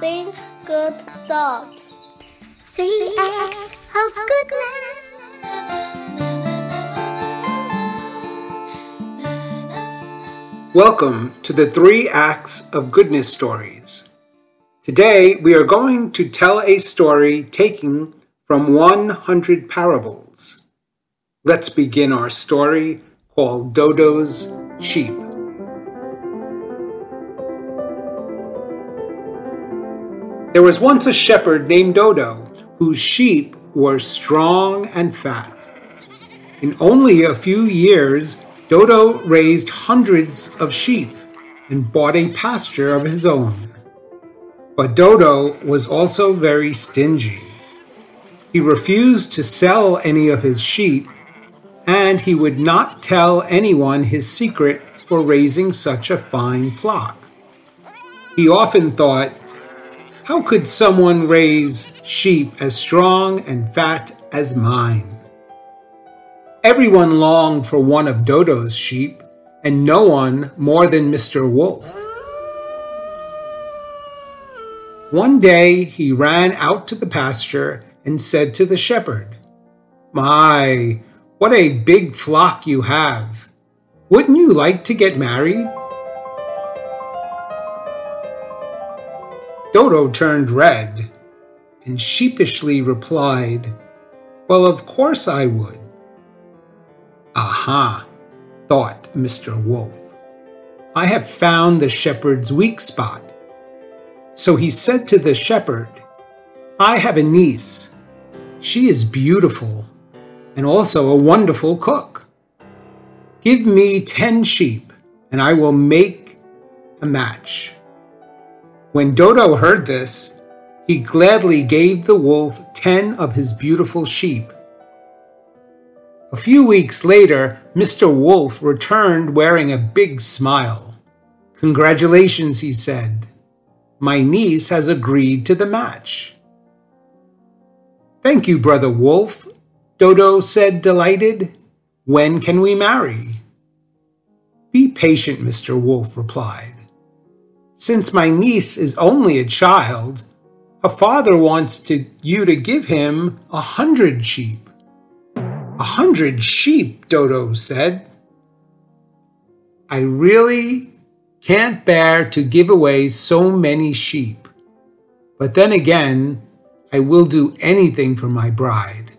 Think good thoughts. Three acts of goodness. Welcome to the Three Acts of Goodness stories. Today we are going to tell a story taken from 100 parables. Let's begin our story called Dodo's Sheep. There was once a shepherd named Dodo whose sheep were strong and fat. In only a few years, Dodo raised hundreds of sheep and bought a pasture of his own. But Dodo was also very stingy. He refused to sell any of his sheep, and he would not tell anyone his secret for raising such a fine flock. He often thought, How could someone raise sheep as strong and fat as mine? Everyone longed for one of Dodo's sheep, and no one more than Mr. Wolf. One day he ran out to the pasture and said to the shepherd, My, what a big flock you have! Wouldn't you like to get married? Dodo turned red and sheepishly replied, Well, of course I would. Aha, thought Mr. Wolf. I have found the shepherd's weak spot. So he said to the shepherd, I have a niece. She is beautiful and also a wonderful cook. Give me ten sheep, and I will make a match. When Dodo heard this, he gladly gave the wolf ten of his beautiful sheep a few weeks later, Mr. Wolf returned wearing a big smile. Congratulations, he said. My niece has agreed to the match. Thank you, Brother Wolf, Dodo said, delighted. When can we marry? Be patient, Mr. Wolf replied. Since my niece is only a child, her father wants to, you to give him a hundred sheep. A hundred sheep, Dodo said. I really can't bear to give away so many sheep. But then again, I will do anything for my bride.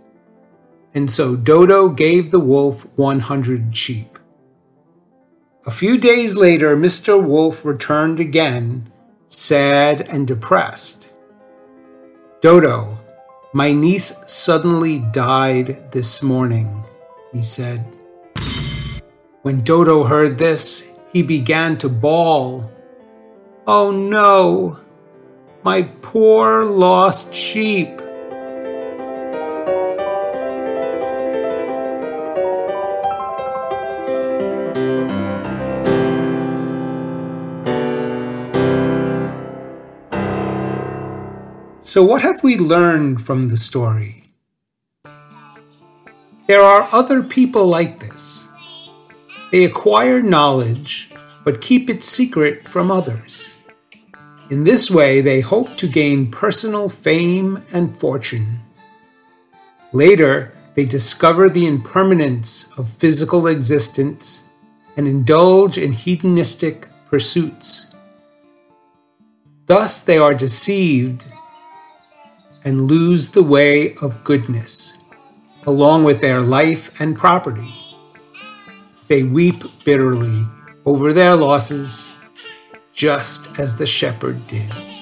And so Dodo gave the wolf 100 sheep. A few days later, Mr. Wolf returned again, sad and depressed. Dodo, my niece suddenly died this morning, he said. When Dodo heard this, he began to bawl. Oh no, my poor lost sheep. So, what have we learned from the story? There are other people like this. They acquire knowledge but keep it secret from others. In this way, they hope to gain personal fame and fortune. Later, they discover the impermanence of physical existence and indulge in hedonistic pursuits. Thus, they are deceived and lose the way of goodness, along with their life and property. They weep bitterly over their losses, just as the shepherd did.